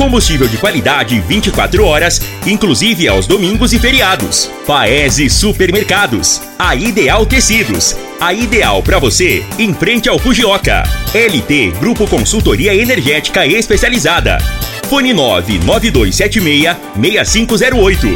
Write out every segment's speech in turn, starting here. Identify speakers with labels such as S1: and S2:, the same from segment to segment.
S1: Combustível de qualidade 24 horas, inclusive aos domingos e feriados. Paese Supermercados. A Ideal Tecidos. A ideal para você em frente ao Fujioka. LT Grupo Consultoria Energética Especializada. Fone 99276 6508.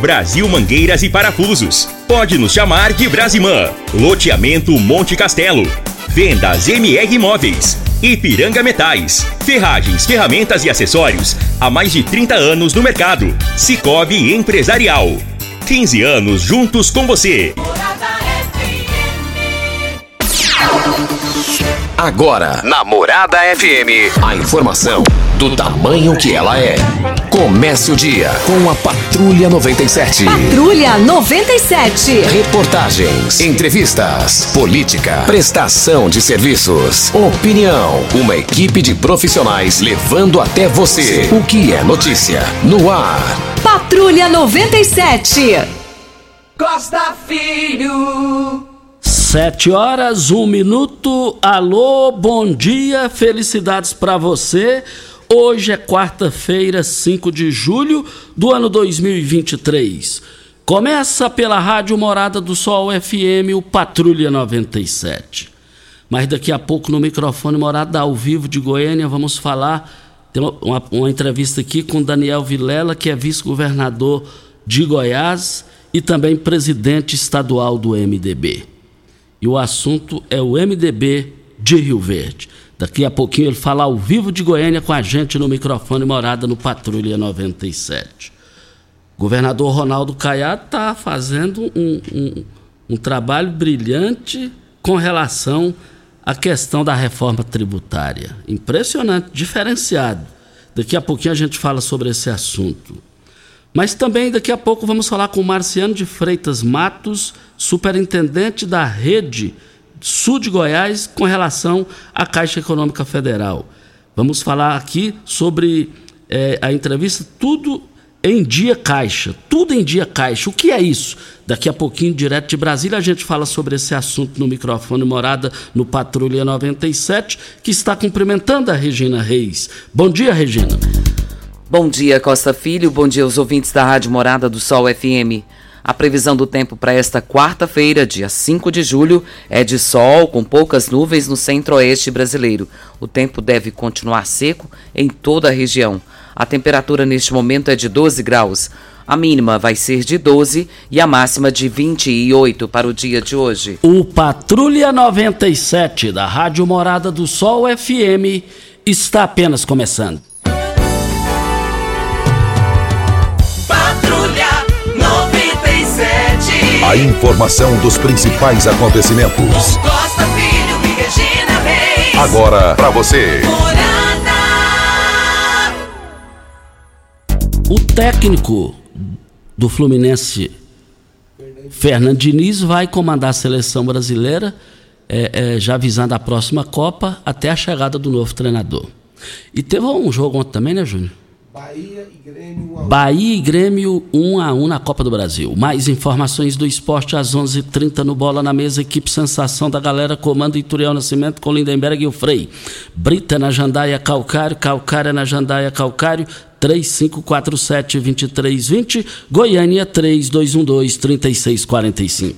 S1: Brasil Mangueiras e Parafusos. Pode nos chamar de Brasimã. Loteamento Monte Castelo. Vendas MR Imóveis. Ipiranga Metais. Ferragens, ferramentas e acessórios. Há mais de 30 anos no mercado. Cicobi Empresarial. 15 anos juntos com você.
S2: Agora, na Morada FM, a informação do tamanho que ela é. Comece o dia com a Patrulha 97.
S3: Patrulha 97.
S2: Reportagens, entrevistas, política, prestação de serviços, opinião. Uma equipe de profissionais levando até você o que é notícia no ar.
S3: Patrulha 97.
S4: Costa Filho.
S5: Sete horas, um minuto. Alô, bom dia, felicidades para você. Hoje é quarta-feira, 5 de julho do ano 2023. Começa pela Rádio Morada do Sol FM, o Patrulha 97. Mas daqui a pouco no microfone Morada ao vivo de Goiânia vamos falar, tem uma, uma entrevista aqui com Daniel Vilela, que é vice-governador de Goiás e também presidente estadual do MDB e o assunto é o MDB de Rio Verde. Daqui a pouquinho ele fala ao vivo de Goiânia com a gente no microfone morada no Patrulha 97. O governador Ronaldo Caiado está fazendo um, um, um trabalho brilhante com relação à questão da reforma tributária. Impressionante, diferenciado. Daqui a pouquinho a gente fala sobre esse assunto. Mas também daqui a pouco vamos falar com Marciano de Freitas Matos, superintendente da rede sul de Goiás, com relação à Caixa Econômica Federal. Vamos falar aqui sobre é, a entrevista Tudo em Dia Caixa. Tudo em Dia Caixa. O que é isso? Daqui a pouquinho, direto de Brasília, a gente fala sobre esse assunto no microfone Morada no Patrulha 97, que está cumprimentando a Regina Reis. Bom dia, Regina.
S6: Bom dia, Costa Filho. Bom dia aos ouvintes da Rádio Morada do Sol FM. A previsão do tempo para esta quarta-feira, dia 5 de julho, é de sol com poucas nuvens no centro-oeste brasileiro. O tempo deve continuar seco em toda a região. A temperatura neste momento é de 12 graus. A mínima vai ser de 12 e a máxima de 28 para o dia de hoje.
S5: O Patrulha 97 da Rádio Morada do Sol FM está apenas começando.
S2: A informação dos principais acontecimentos.
S4: Costa Filho e Regina Reis.
S2: Agora para você.
S5: O técnico do Fluminense, Fernando Diniz, vai comandar a seleção brasileira, é, é, já visando a próxima Copa, até a chegada do novo treinador. E teve um jogo ontem também, né, Júnior? Bahia e Grêmio 1 a 1. Bahia e Grêmio 1 a 1 na Copa do Brasil. Mais informações do esporte às 11:30 h 30 no Bola na Mesa. Equipe Sensação da Galera comanda Ituriel Nascimento com Lindenberg e o Frei. Brita na Jandaia Calcário, Calcária na Jandaia Calcário. 3547-2320, Goiânia 3212-3645.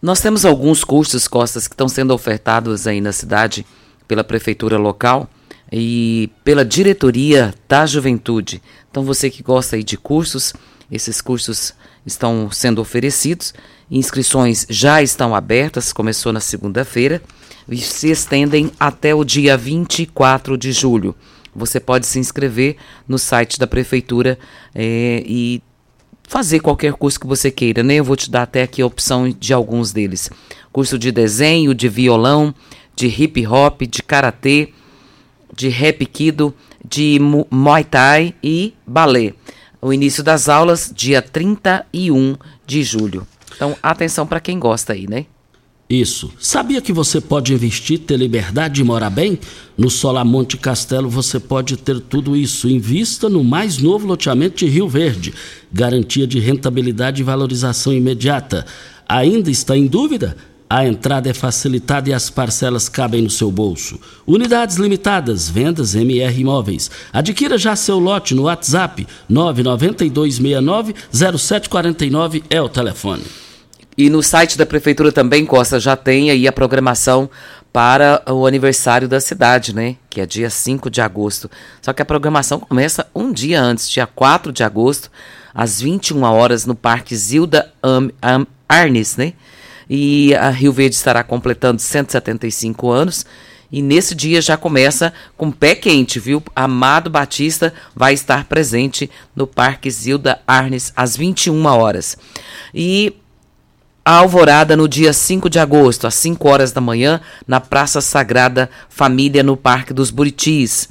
S6: Nós temos alguns cursos, Costas, que estão sendo ofertados aí na cidade pela prefeitura local e pela diretoria da juventude. Então você que gosta aí de cursos, esses cursos estão sendo oferecidos, inscrições já estão abertas, começou na segunda-feira e se estendem até o dia 24 de julho. Você pode se inscrever no site da prefeitura é, e fazer qualquer curso que você queira, né? Eu vou te dar até aqui a opção de alguns deles: curso de desenho, de violão, de hip hop, de karatê, de Kido, de Muay Thai e balé. o início das aulas, dia 31 de julho. Então, atenção para quem gosta aí, né?
S5: Isso. Sabia que você pode investir, ter liberdade e morar bem? No Solamonte Castelo você pode ter tudo isso. Invista no mais novo loteamento de Rio Verde. Garantia de rentabilidade e valorização imediata. Ainda está em dúvida? A entrada é facilitada e as parcelas cabem no seu bolso. Unidades limitadas, vendas MR Imóveis. Adquira já seu lote no WhatsApp 992690749 é o telefone.
S6: E no site da prefeitura também, Costa, já tem aí a programação para o aniversário da cidade, né? Que é dia 5 de agosto. Só que a programação começa um dia antes, dia 4 de agosto, às 21 horas, no Parque Zilda Am, Am, Arnes, né? E a Rio Verde estará completando 175 anos. E nesse dia já começa com pé quente, viu? Amado Batista vai estar presente no Parque Zilda Arnes às 21 horas. E a alvorada no dia 5 de agosto, às 5 horas da manhã, na Praça Sagrada Família, no Parque dos Buritis.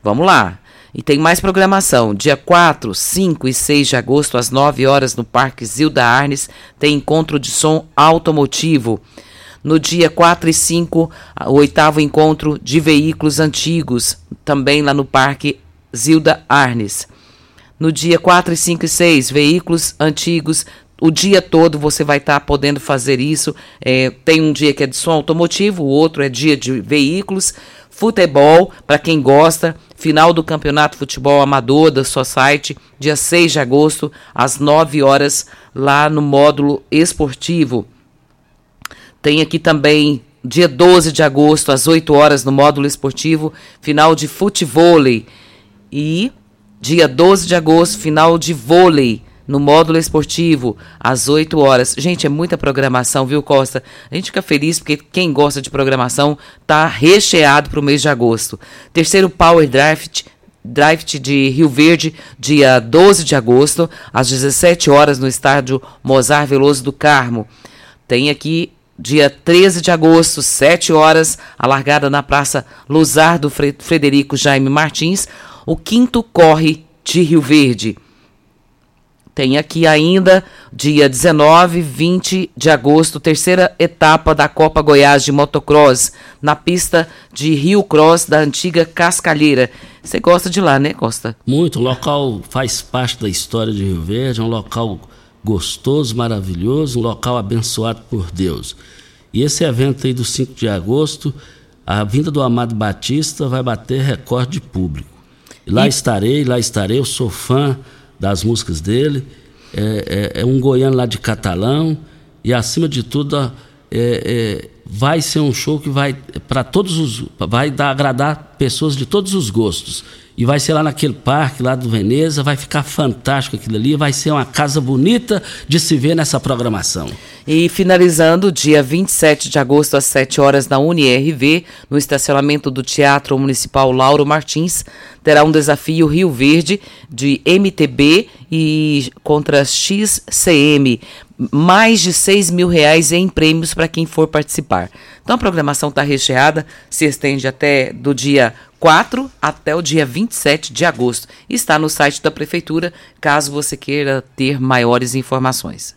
S6: Vamos lá. E tem mais programação. Dia 4, 5 e 6 de agosto, às 9 horas, no Parque Zilda Arnes, tem encontro de som automotivo. No dia 4 e 5, o oitavo encontro de veículos antigos, também lá no Parque Zilda Arnes. No dia 4 e 5 e 6, veículos antigos o dia todo você vai estar tá podendo fazer isso. É, tem um dia que é de som automotivo, o outro é dia de veículos, futebol, para quem gosta, final do Campeonato Futebol Amador da sua site, dia 6 de agosto, às 9 horas, lá no módulo esportivo. Tem aqui também dia 12 de agosto, às 8 horas, no módulo esportivo, final de futevôlei. E dia 12 de agosto, final de vôlei no módulo esportivo, às 8 horas. Gente, é muita programação, viu, Costa? A gente fica feliz porque quem gosta de programação tá recheado para o mês de agosto. Terceiro Power Draft. De Rio Verde, dia 12 de agosto, às 17 horas, no estádio Mozar Veloso do Carmo. Tem aqui dia 13 de agosto, 7 horas, a largada na Praça Luzar do Frederico Jaime Martins, o quinto corre de Rio Verde. Tem aqui ainda, dia 19, 20 de agosto, terceira etapa da Copa Goiás de Motocross, na pista de Rio Cross da antiga Cascalheira. Você gosta de lá, né, Costa?
S5: Muito. O local faz parte da história de Rio Verde, é um local gostoso, maravilhoso, um local abençoado por Deus. E esse evento aí do 5 de agosto, a vinda do Amado Batista vai bater recorde de público. Lá e... estarei, lá estarei, eu sou fã das músicas dele. É, é, é um goiano lá de Catalão e acima de tudo é, é vai ser um show que vai para todos os vai dar, agradar pessoas de todos os gostos e vai ser lá naquele parque lá do Veneza, vai ficar fantástico aquilo ali, vai ser uma casa bonita de se ver nessa programação.
S6: E finalizando, dia 27 de agosto, às 7 horas, na UniRV, no estacionamento do Teatro Municipal Lauro Martins, terá um desafio Rio Verde de MTB e contra XCM. Mais de 6 mil reais em prêmios para quem for participar. Então a programação está recheada, se estende até do dia 4 até o dia 27 de agosto. Está no site da Prefeitura, caso você queira ter maiores informações.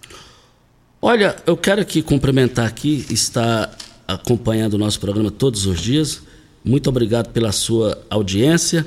S5: Olha, eu quero aqui cumprimentar aqui, está acompanhando o nosso programa todos os dias. Muito obrigado pela sua audiência.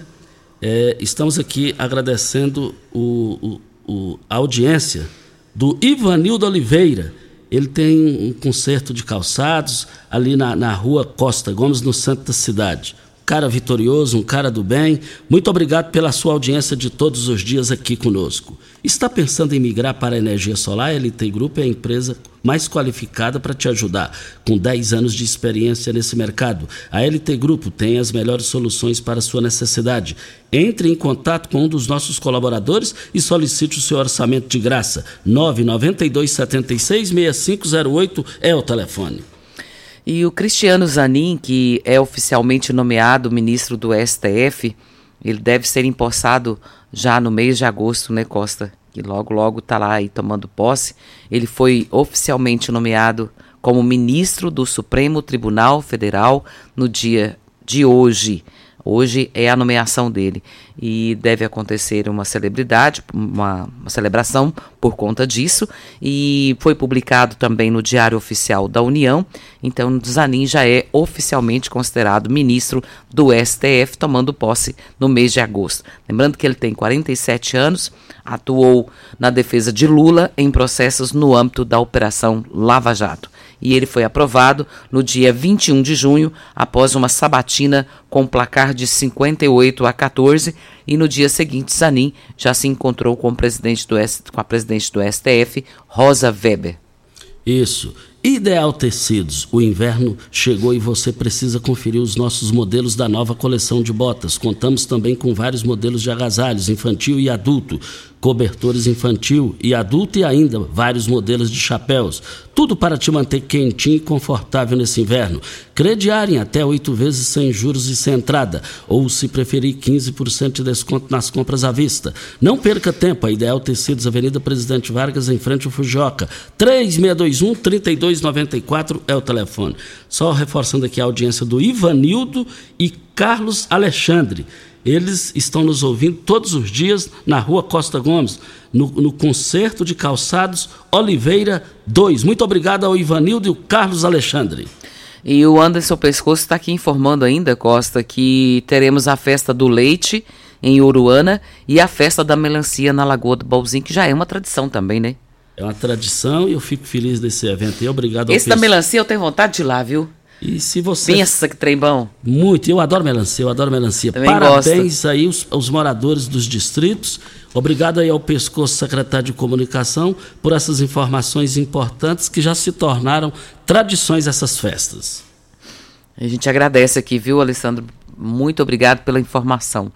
S5: É, estamos aqui agradecendo o, o, o, a audiência do Ivanildo Oliveira. Ele tem um concerto de calçados ali na, na rua Costa Gomes, no centro da cidade cara vitorioso, um cara do bem. Muito obrigado pela sua audiência de todos os dias aqui conosco. Está pensando em migrar para a energia solar? A LT Grupo é a empresa mais qualificada para te ajudar, com 10 anos de experiência nesse mercado. A LT Grupo tem as melhores soluções para sua necessidade. Entre em contato com um dos nossos colaboradores e solicite o seu orçamento de graça. 992 76 6508 é o telefone.
S6: E o Cristiano Zanin, que é oficialmente nomeado ministro do STF, ele deve ser empossado já no mês de agosto, né, Costa? Que logo, logo está lá aí tomando posse. Ele foi oficialmente nomeado como ministro do Supremo Tribunal Federal no dia de hoje. Hoje é a nomeação dele e deve acontecer uma celebridade, uma, uma, celebração por conta disso e foi publicado também no Diário Oficial da União. Então, Zanin já é oficialmente considerado ministro do STF, tomando posse no mês de agosto. Lembrando que ele tem 47 anos, atuou na defesa de Lula em processos no âmbito da Operação Lava Jato e ele foi aprovado no dia 21 de junho, após uma sabatina com placar de 58 a 14, e no dia seguinte Zanin já se encontrou com, presidente do, com a presidente do STF, Rosa Weber.
S5: Isso. Ideal Tecidos, o inverno chegou e você precisa conferir os nossos modelos da nova coleção de botas. Contamos também com vários modelos de agasalhos, infantil e adulto, cobertores infantil e adulto e ainda vários modelos de chapéus. Tudo para te manter quentinho e confortável nesse inverno. Crediar em até oito vezes sem juros e sem entrada. Ou, se preferir, 15% de desconto nas compras à vista. Não perca tempo. A Ideal Tecidos, Avenida Presidente Vargas, em frente ao Fujoca. 3621-3294 é o telefone. Só reforçando aqui a audiência do Ivanildo e Carlos Alexandre. Eles estão nos ouvindo todos os dias na rua Costa Gomes, no, no Concerto de Calçados Oliveira 2. Muito obrigado ao Ivanildo e o Carlos Alexandre.
S6: E o Anderson Pescoço está aqui informando ainda, Costa, que teremos a festa do leite em Uruana e a festa da melancia na Lagoa do Balzinho, que já é uma tradição também, né?
S5: É uma tradição e eu fico feliz desse evento. E obrigado
S6: Esse da melancia eu tenho vontade de ir lá, viu?
S5: E se você.
S6: Pensa que trem bom.
S5: Muito, eu adoro melancia, eu adoro melancia.
S6: Também
S5: Parabéns
S6: gosto.
S5: aí os, os moradores dos distritos. Obrigado aí ao Pescoço Secretário de Comunicação por essas informações importantes que já se tornaram tradições essas festas.
S6: A gente agradece aqui, viu, Alessandro? Muito obrigado pela informação.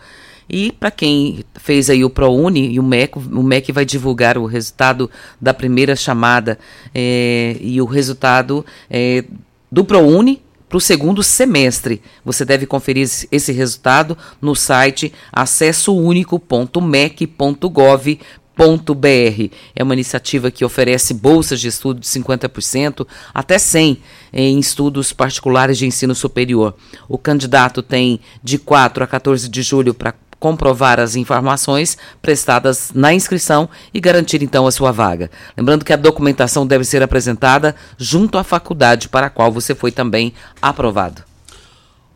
S6: E para quem fez aí o ProUni e o MEC, o MEC vai divulgar o resultado da primeira chamada é, e o resultado é, do ProUni para o segundo semestre. Você deve conferir esse resultado no site acessounico.mec.gov.br. É uma iniciativa que oferece bolsas de estudo de 50% até 100 em estudos particulares de ensino superior. O candidato tem de 4 a 14 de julho para comprovar as informações prestadas na inscrição e garantir então a sua vaga. Lembrando que a documentação deve ser apresentada junto à faculdade para a qual você foi também aprovado.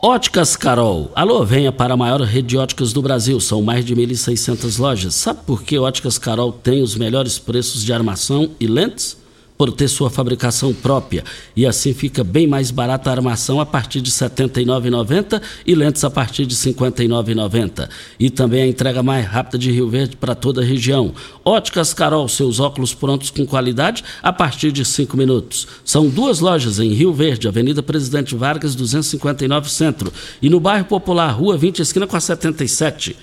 S5: Óticas Carol. Alô, venha para a maior rede de óticas do Brasil. São mais de 1.600 lojas. Sabe por que Óticas Carol tem os melhores preços de armação e lentes? Por ter sua fabricação própria e assim fica bem mais barata a armação a partir de R$ 79,90 e lentes a partir de R$ 59,90. E também a entrega mais rápida de Rio Verde para toda a região. Óticas Carol, seus óculos prontos com qualidade a partir de 5 minutos. São duas lojas em Rio Verde, Avenida Presidente Vargas, 259 Centro, e no bairro Popular, Rua 20, esquina com a 77.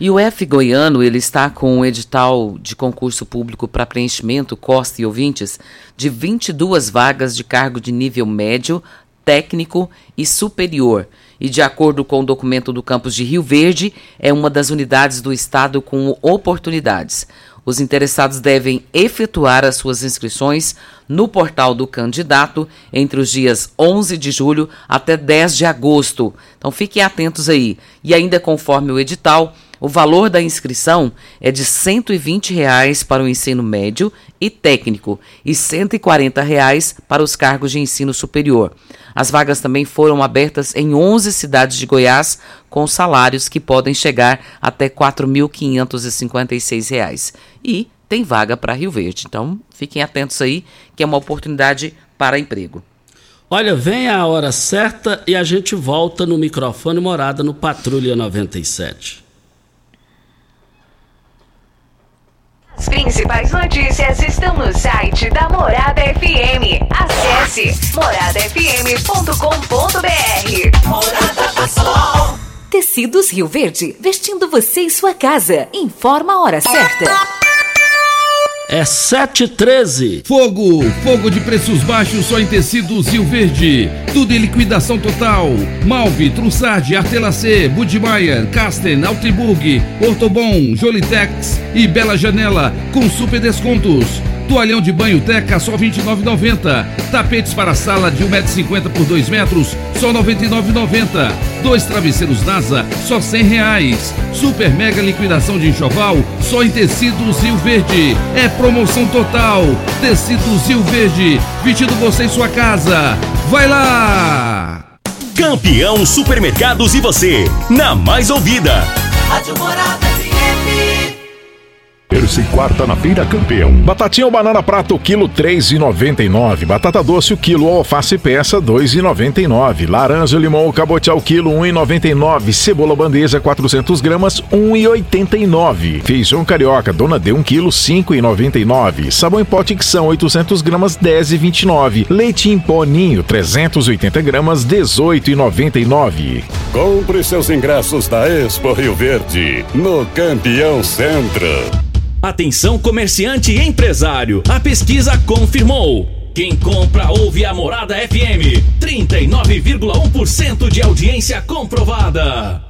S6: E o F Goiano, ele está com um edital de concurso público para preenchimento, Costa e ouvintes, de 22 vagas de cargo de nível médio, técnico e superior. E de acordo com o documento do campus de Rio Verde, é uma das unidades do estado com oportunidades. Os interessados devem efetuar as suas inscrições no portal do candidato entre os dias 11 de julho até 10 de agosto. Então fiquem atentos aí. E ainda conforme o edital, o valor da inscrição é de 120 reais para o ensino médio e técnico e 140 reais para os cargos de ensino superior. As vagas também foram abertas em 11 cidades de Goiás, com salários que podem chegar até 4.556 reais. E tem vaga para Rio Verde. Então, fiquem atentos aí, que é uma oportunidade para emprego.
S5: Olha, vem a hora certa e a gente volta no microfone morada no Patrulha 97.
S7: As principais notícias estão no site da Morada FM. Acesse moradafm.com.br.
S4: Morada do Sol.
S7: Tecidos Rio Verde, vestindo você e sua casa. Informa a hora certa.
S5: É 713.
S8: Fogo! Fogo de preços baixos só em tecidos Rio Verde. Tudo em liquidação total. Malve, Trussardi, Artelacê, Budmeier, Casten, Altriburg, Ortobon, Jolitex e Bela Janela com super descontos. Toalhão de banho Teca só R$ 29,90. Tapetes para sala de 1,50m por 2 metros, só R$ 99,90. Dois travesseiros NASA, só 100 reais. Super mega liquidação de enxoval, só em tecidos Rio Verde. É promoção total. Tecidos Rio Verde, vestido você em sua casa. Vai lá!
S9: Campeão Supermercados e você, na mais ouvida.
S4: Rádio Morada.
S10: Terça e quarta na Feira Campeão. Batatinha ou banana prato, quilo três e noventa e nove. Batata doce, o quilo alface peça, dois e noventa e nove. Laranja, limão ou cabotial, quilo um e noventa e nove. Cebola bandeja, 400 gramas, um e oitenta e nove. Feijão carioca, dona D, um quilo, cinco e noventa e nove. Sabão em pote que são 800 gramas, dez e vinte e nove. Leite em pó ninho, 380 gramas, dezoito e noventa e nove.
S11: Compre seus ingressos da Expo Rio Verde, no Campeão Centro.
S9: Atenção comerciante e empresário, a pesquisa confirmou. Quem compra ouve a Morada FM. 39,1% de audiência comprovada.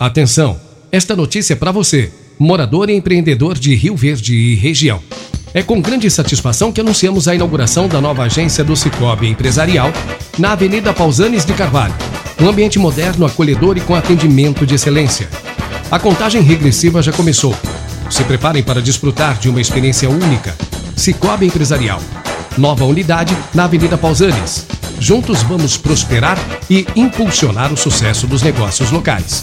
S12: Atenção! Esta notícia é para você, morador e empreendedor de Rio Verde e região. É com grande satisfação que anunciamos a inauguração da nova agência do Cicobi Empresarial na Avenida Pausanes de Carvalho. Um ambiente moderno, acolhedor e com atendimento de excelência. A contagem regressiva já começou. Se preparem para desfrutar de uma experiência única. Cicobi Empresarial. Nova unidade na Avenida Pausanes. Juntos vamos prosperar e impulsionar o sucesso dos negócios locais.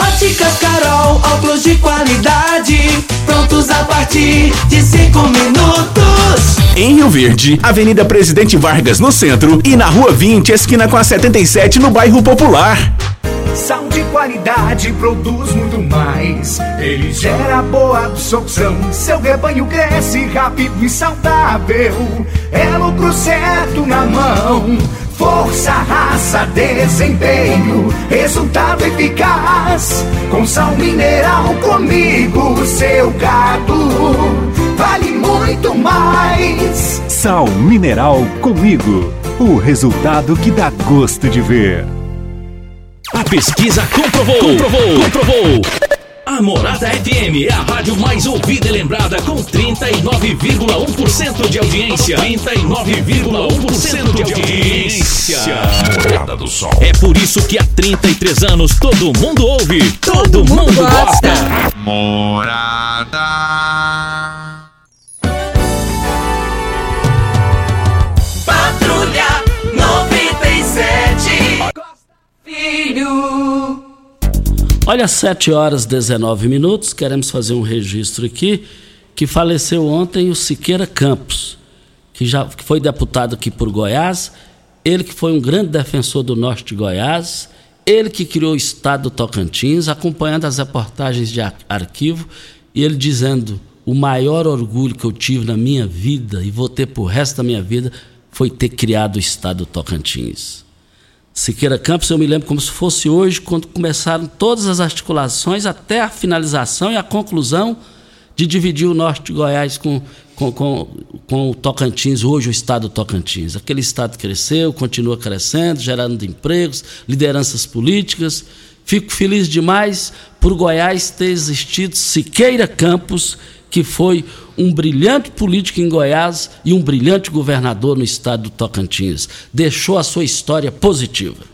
S4: Óticas Carol, óculos de qualidade, prontos a partir de 5 minutos.
S9: Em Rio Verde, Avenida Presidente Vargas no centro e na Rua 20, esquina com a 77 no bairro Popular.
S4: Sal de qualidade produz muito mais. Ele gera boa absorção. Seu rebanho cresce rápido e saudável. É lucro certo na mão. Força, raça, desempenho, resultado eficaz. Com sal mineral comigo, seu gado vale muito mais.
S13: Sal mineral comigo. O resultado que dá gosto de ver.
S9: A pesquisa comprovou, comprovou, comprovou. A Morada FM é a rádio mais ouvida e lembrada com 39,1% de audiência. 39,1% de audiência.
S10: Morada do Sol.
S9: É por isso que há 33 anos todo mundo ouve, todo, mundo, gosta.
S4: Morada. Patrulha 97. Filho.
S5: Olha, 7 horas 19 minutos, queremos fazer um registro aqui, que faleceu ontem o Siqueira Campos, que já que foi deputado aqui por Goiás ele que foi um grande defensor do norte de Goiás, ele que criou o estado do Tocantins, acompanhando as reportagens de arquivo, e ele dizendo: o maior orgulho que eu tive na minha vida e vou ter por resto da minha vida foi ter criado o estado do Tocantins. Siqueira Campos, eu me lembro como se fosse hoje, quando começaram todas as articulações até a finalização e a conclusão de dividir o norte de Goiás com, com, com, com o Tocantins, hoje o estado do Tocantins. Aquele estado cresceu, continua crescendo, gerando empregos, lideranças políticas. Fico feliz demais por Goiás ter existido Siqueira Campos, que foi um brilhante político em Goiás e um brilhante governador no estado do Tocantins. Deixou a sua história positiva.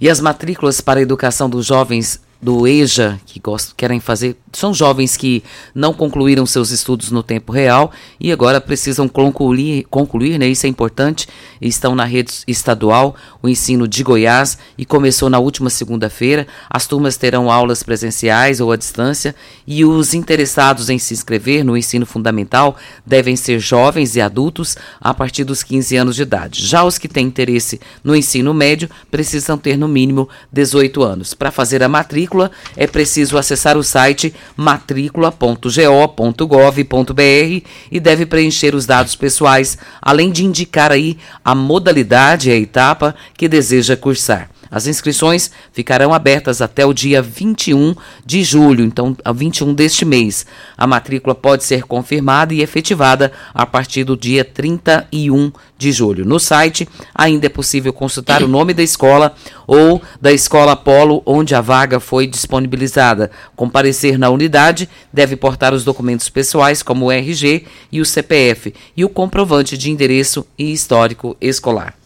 S6: E as matrículas para a educação dos jovens do EJA, que gostam, querem fazer, são jovens que não concluíram seus estudos no tempo real e agora precisam concluir, concluir, né? Isso é importante. Estão na rede estadual, o ensino de Goiás, e começou na última segunda-feira. As turmas terão aulas presenciais ou à distância, e os interessados em se inscrever no ensino fundamental devem ser jovens e adultos a partir dos 15 anos de idade. Já os que têm interesse no ensino médio precisam ter no mínimo 18 anos. Para fazer a matrícula, matrícula, é preciso acessar o site matrícula.go.gov.br e deve preencher os dados pessoais, além de indicar aí a modalidade e a etapa que deseja cursar. As inscrições ficarão abertas até o dia 21 de julho, então, a 21 deste mês. A matrícula pode ser confirmada e efetivada a partir do dia 31 de julho. No site, ainda é possível consultar o nome da escola ou da escola Polo onde a vaga foi disponibilizada. Comparecer na unidade deve portar os documentos pessoais, como o RG e o CPF, e o comprovante de endereço e histórico escolar.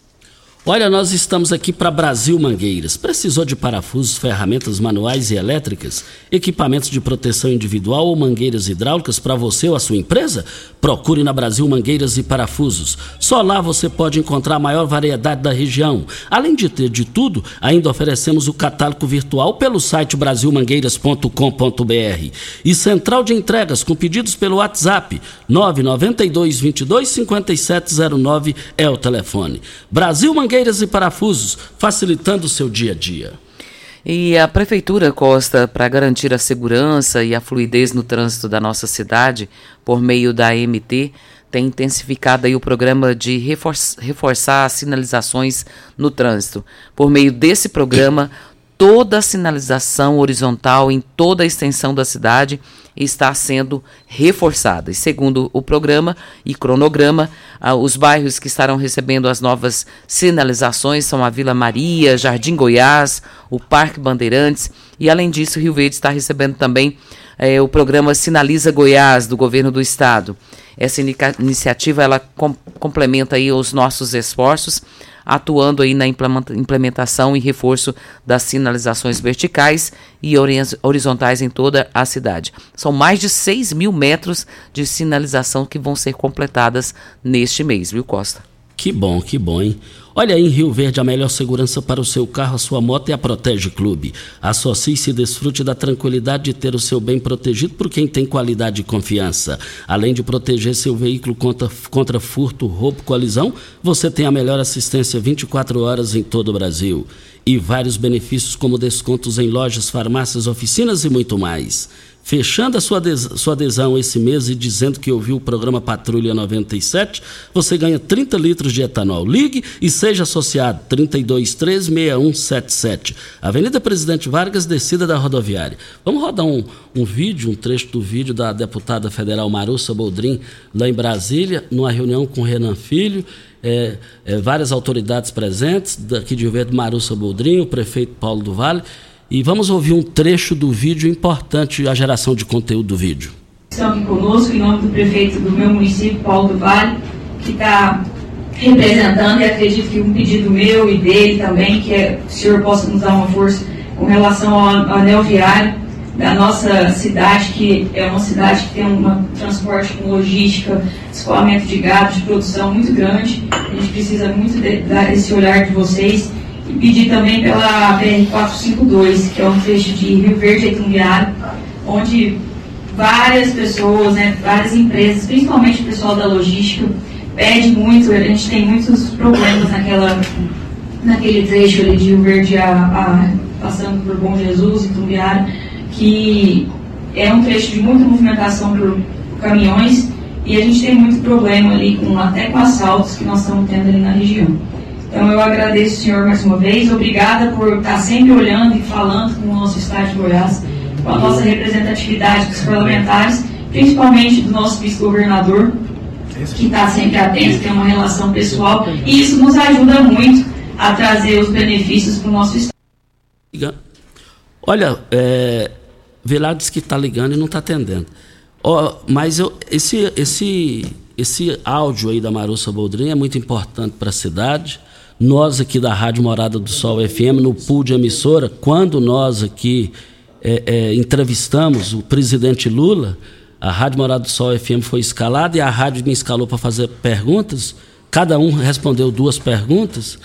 S5: Olha, nós estamos aqui para Brasil Mangueiras. Precisou de parafusos, ferramentas manuais e elétricas, equipamentos de proteção individual ou mangueiras hidráulicas para você ou a sua empresa? Procure na Brasil Mangueiras e Parafusos. Só lá você pode encontrar a maior variedade da região. Além de ter de tudo, ainda oferecemos o catálogo virtual pelo site brasilmangueiras.com.br e central de entregas com pedidos pelo WhatsApp 992 22 5709 é o telefone. Brasil Mangueiras mangueiras e parafusos, facilitando o seu dia a dia.
S6: E a Prefeitura Costa, para garantir a segurança e a fluidez no trânsito da nossa cidade, por meio da MT, tem intensificado aí o programa de reforçar as sinalizações no trânsito. Por meio desse programa, toda a sinalização horizontal em toda a extensão da cidade está sendo reforçada. E segundo o programa e cronograma, ah, os bairros que estarão recebendo as novas sinalizações são a Vila Maria, Jardim Goiás, o Parque Bandeirantes e além disso, Rio Verde está recebendo também eh, o programa Sinaliza Goiás do governo do estado. Essa iniciativa ela com complementa aí os nossos esforços atuando aí na implementação e reforço das sinalizações verticais e horizontais em toda a cidade. São mais de 6 mil metros de sinalização que vão ser completadas neste mês, viu, Costa?
S5: Que bom, que bom, hein? Olha aí em Rio Verde a melhor segurança para o seu carro, a sua moto é a Protege Clube. Associe-se e desfrute da tranquilidade de ter o seu bem protegido por quem tem qualidade e confiança. Além de proteger seu veículo contra, contra furto, roubo, colisão, você tem a melhor assistência 24 horas em todo o Brasil. E vários benefícios como descontos em lojas, farmácias, oficinas e muito mais. Fechando a sua adesão, sua adesão esse mês e dizendo que ouviu o programa Patrulha 97, você ganha 30 litros de etanol. Ligue e seja associado 3236177. Avenida Presidente Vargas, descida da rodoviária. Vamos rodar um, um vídeo, um trecho do vídeo da deputada federal Marussa Boldrin, lá em Brasília, numa reunião com Renan Filho. É, é, várias autoridades presentes, daqui de Verde, Marussa Boldrin, o prefeito Paulo do Vale e vamos ouvir um trecho do vídeo importante, a geração de conteúdo do vídeo.
S14: Estão aqui conosco, em nome do prefeito do meu município, Paulo do Vale, que está representando, e acredito que um pedido meu e dele também, que é, o senhor possa nos dar uma força com relação ao anel viário da nossa cidade, que é uma cidade que tem um transporte com logística, escoamento de gado, de produção muito grande. A gente precisa muito dar esse olhar de vocês e pedir também pela BR-452, que é um trecho de Rio Verde a Itumbiara, onde várias pessoas, né, várias empresas, principalmente o pessoal da logística, pede muito, a gente tem muitos problemas naquela, naquele trecho ali de Rio Verde a, a, passando por Bom Jesus e Tumbiara, que é um trecho de muita movimentação por caminhões e a gente tem muito problema ali com até com assaltos que nós estamos tendo ali na região. Então eu agradeço o senhor mais uma vez, obrigada por estar sempre olhando e falando com o nosso estado de Goiás, com a nossa representatividade dos parlamentares, principalmente do nosso vice-governador, que está sempre atento, tem uma relação pessoal, e isso nos ajuda muito a trazer os benefícios para o nosso estado.
S5: Olha, é, Velar disse que está ligando e não está atendendo. Oh, mas eu, esse, esse, esse áudio aí da Marussa Boldrin é muito importante para a cidade. Nós aqui da Rádio Morada do Sol FM, no pool de emissora, quando nós aqui é, é, entrevistamos o presidente Lula, a Rádio Morada do Sol FM foi escalada e a rádio me escalou para fazer perguntas. Cada um respondeu duas perguntas,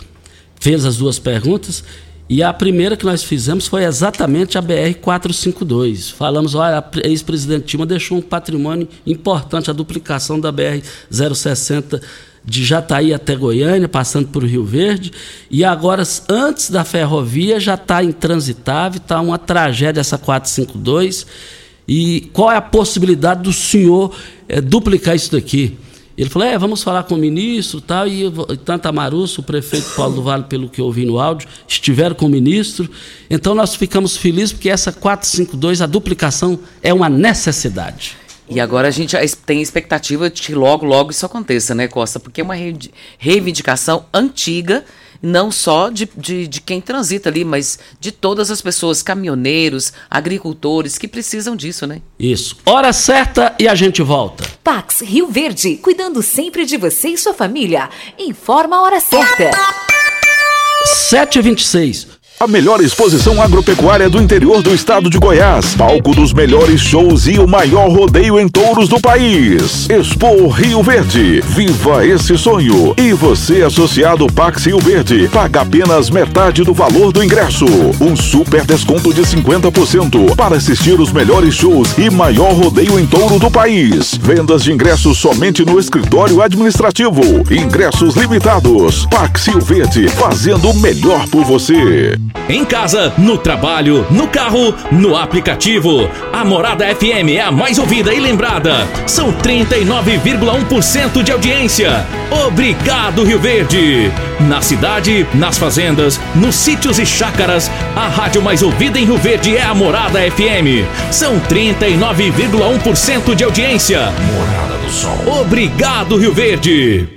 S5: fez as duas perguntas e a primeira que nós fizemos foi exatamente a BR-452. Falamos, olha, a ex-presidente Dilma deixou um patrimônio importante, a duplicação da BR-060 de Jataí até Goiânia, passando por Rio Verde, e agora, antes da ferrovia, já está intransitável, está uma tragédia essa 452. E qual é a possibilidade do senhor é, duplicar isso daqui? Ele falou: é, vamos falar com o ministro tal, e tanto a Marusso, o prefeito Paulo do Vale, pelo que eu ouvi no áudio, estiveram com o ministro. Então nós ficamos felizes porque essa 452, a duplicação, é uma necessidade.
S6: E agora a gente tem expectativa de que logo, logo isso aconteça, né, Costa? Porque é uma reivindicação antiga não só de, de, de, quem transita ali, mas de todas as pessoas, caminhoneiros, agricultores que precisam disso, né?
S5: Isso. Hora certa e a gente volta.
S15: Pax Rio Verde, cuidando sempre de você e sua família. Informa a hora certa.
S5: 7h26.
S10: A melhor exposição agropecuária do interior do estado de Goiás. Palco dos melhores shows e o maior rodeio em touros do país. Expo Rio Verde. Viva esse sonho. E você, associado Pax Rio Verde, paga apenas metade do valor do ingresso. Um super desconto de 50% para assistir os melhores shows e maior rodeio em touro do país. Vendas de ingressos somente no escritório administrativo. Ingressos limitados. Pax Rio Verde, fazendo o melhor por você.
S9: Em casa, no trabalho, no carro, no aplicativo. A Morada FM é a mais ouvida e lembrada. São 39,1% de audiência. Obrigado, Rio Verde. Na cidade, nas fazendas, nos sítios e chácaras, a rádio mais ouvida em Rio Verde é a Morada FM. São 39,1% de audiência.
S16: Morada do Sol.
S9: Obrigado, Rio Verde.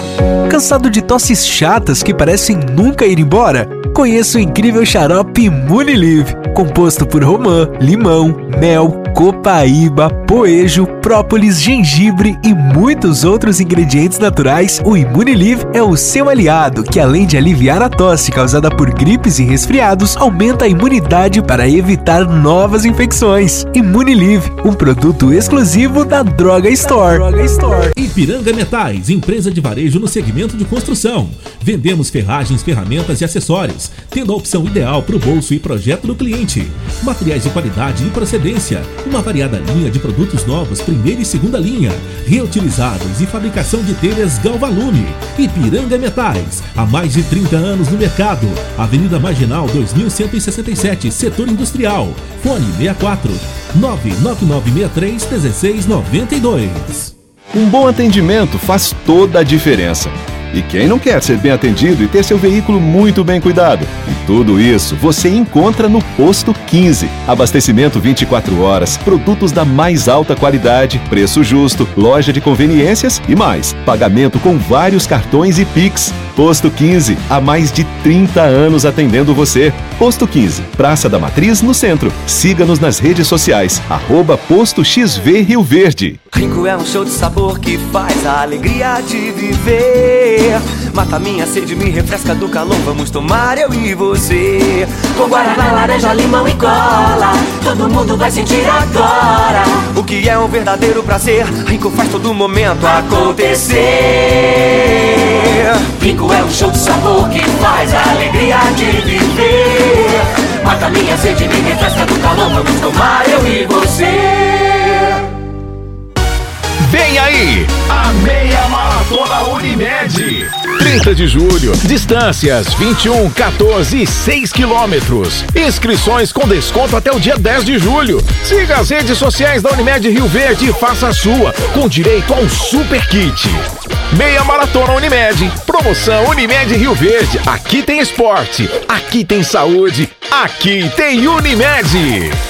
S13: Woo!
S17: Cansado de tosses chatas que parecem nunca ir embora? Conheça o incrível xarope Imunilive, composto por romã, limão, mel, copaíba, poejo, própolis, gengibre e muitos outros ingredientes naturais, o Imunilive é o seu aliado, que além de aliviar a tosse causada por gripes e resfriados, aumenta a imunidade para evitar novas infecções. Imunilive, um produto exclusivo da Droga Store. Droga
S18: Store. Ipiranga Metais, empresa de varejo no segmento de construção. Vendemos ferragens, ferramentas e acessórios, tendo a opção ideal para o bolso e projeto do cliente. Materiais de qualidade e procedência uma variada linha de produtos novos, primeira e segunda linha, reutilizáveis e fabricação de telhas Galvalume. Ipiranga Metais, há mais de 30 anos no mercado. Avenida Marginal 2167, Setor Industrial. Fone 64 99963 1692.
S19: Um bom atendimento faz toda a diferença. E quem não quer ser bem atendido e ter seu veículo muito bem cuidado? E tudo isso você encontra no Posto 15. Abastecimento 24 horas, produtos da mais alta qualidade, preço justo, loja de conveniências e mais. Pagamento com vários cartões e Pix. Posto 15, há mais de 30 anos atendendo você. Posto 15, Praça da Matriz, no centro. Siga-nos nas redes sociais, arroba Posto XV Rio Verde.
S4: Rico é um show de sabor que faz a alegria de viver. Mata minha sede, me refresca do calor, vamos tomar eu e você. Com guaraná, laranja, limão e cola, todo mundo vai sentir agora. O que é um verdadeiro prazer, Rico faz todo momento acontecer. Rico é um show de sabor que faz a alegria de viver. Mata minha sede, me refresca do calor, vamos tomar eu e você.
S10: Vem aí, a meia maratona Unimed. 30 de julho, distâncias 21, 14 e 6 quilômetros. Inscrições com desconto até o dia 10 de julho. Siga as redes sociais da Unimed Rio Verde e faça a sua, com direito a um super kit. Meia Maratona Unimed. Promoção Unimed Rio Verde. Aqui tem esporte, aqui tem saúde, aqui tem Unimed.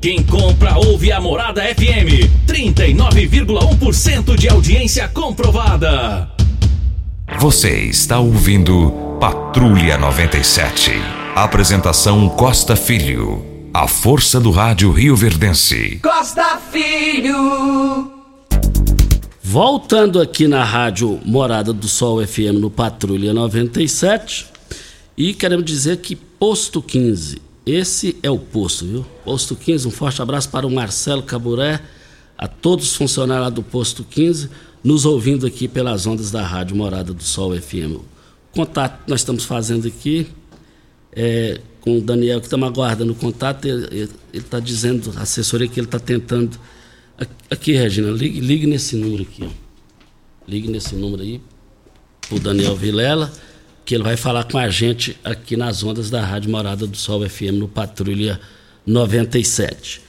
S9: Quem compra ouve a Morada FM. 39,1% de audiência comprovada.
S16: Você está ouvindo Patrulha 97. Apresentação Costa Filho. A força do rádio Rio Verdense.
S4: Costa Filho.
S5: Voltando aqui na rádio Morada do Sol FM no Patrulha 97. E queremos dizer que Posto 15 esse é o posto, viu? Posto 15, um forte abraço para o Marcelo Caburé, a todos os funcionários lá do Posto 15, nos ouvindo aqui pelas ondas da Rádio Morada do Sol FM. O contato que nós estamos fazendo aqui é com o Daniel, que estamos aguardando o contato, ele está dizendo, a assessoria que ele está tentando. Aqui, Regina, ligue, ligue nesse número aqui, ó. Ligue nesse número aí, o Daniel Vilela que ele vai falar com a gente aqui nas ondas da Rádio Morada do Sol FM no Patrulha 97.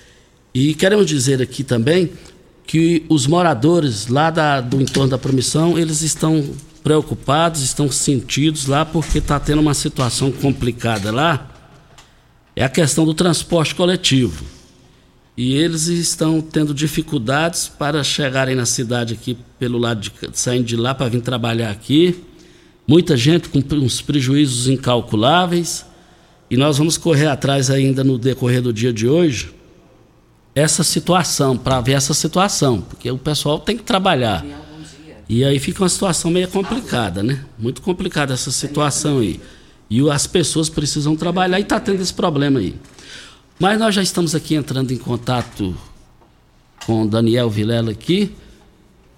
S5: E queremos dizer aqui também que os moradores lá da, do entorno da promissão, eles estão preocupados, estão sentidos lá porque está tendo uma situação complicada lá. É a questão do transporte coletivo. E eles estão tendo dificuldades para chegarem na cidade aqui pelo lado de saindo de lá para vir trabalhar aqui muita gente com uns prejuízos incalculáveis, e nós vamos correr atrás ainda no decorrer do dia de hoje essa situação, para ver essa situação, porque o pessoal tem que trabalhar. E aí fica uma situação meio complicada, né? Muito complicada essa situação aí. E as pessoas precisam trabalhar e está tendo esse problema aí. Mas nós já estamos aqui entrando em contato com o Daniel Vilela aqui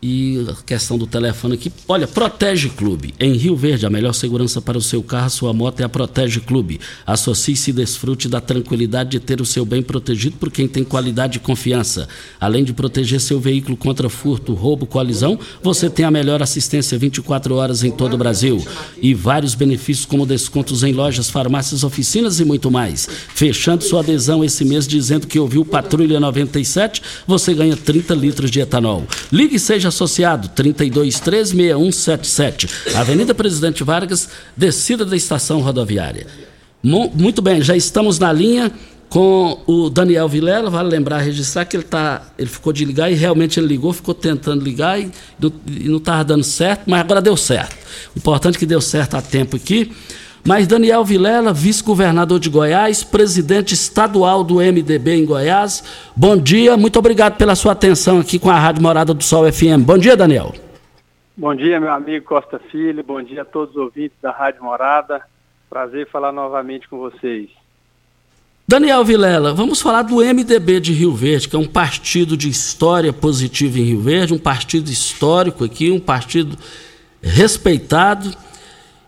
S5: e a questão do telefone aqui. Olha, Protege Clube. Em Rio Verde, a melhor segurança para o seu carro, sua moto é a Protege Clube. Associe-se e desfrute da tranquilidade de ter o seu bem protegido por quem tem qualidade e confiança. Além de proteger seu veículo contra furto, roubo, colisão, você tem a melhor assistência 24 horas em todo o Brasil. E vários benefícios como descontos em lojas, farmácias, oficinas e muito mais. Fechando sua adesão esse mês dizendo que ouviu Patrulha 97, você ganha 30 litros de etanol. Ligue seja associado 32136177, Avenida Presidente Vargas, descida da estação rodoviária. Muito bem, já estamos na linha com o Daniel Vilela, vale lembrar, registrar que ele, tá, ele ficou de ligar e realmente ele ligou, ficou tentando ligar e não estava dando certo, mas agora deu certo. O importante é que deu certo a tempo aqui. Mas Daniel Vilela, vice-governador de Goiás, presidente estadual do MDB em Goiás. Bom dia, muito obrigado pela sua atenção aqui com a Rádio Morada do Sol FM. Bom dia, Daniel.
S20: Bom dia, meu amigo Costa Filho. Bom dia a todos os ouvintes da Rádio Morada. Prazer falar novamente com vocês.
S5: Daniel Vilela, vamos falar do MDB de Rio Verde, que é um partido de história positiva em Rio Verde, um partido histórico aqui, um partido respeitado.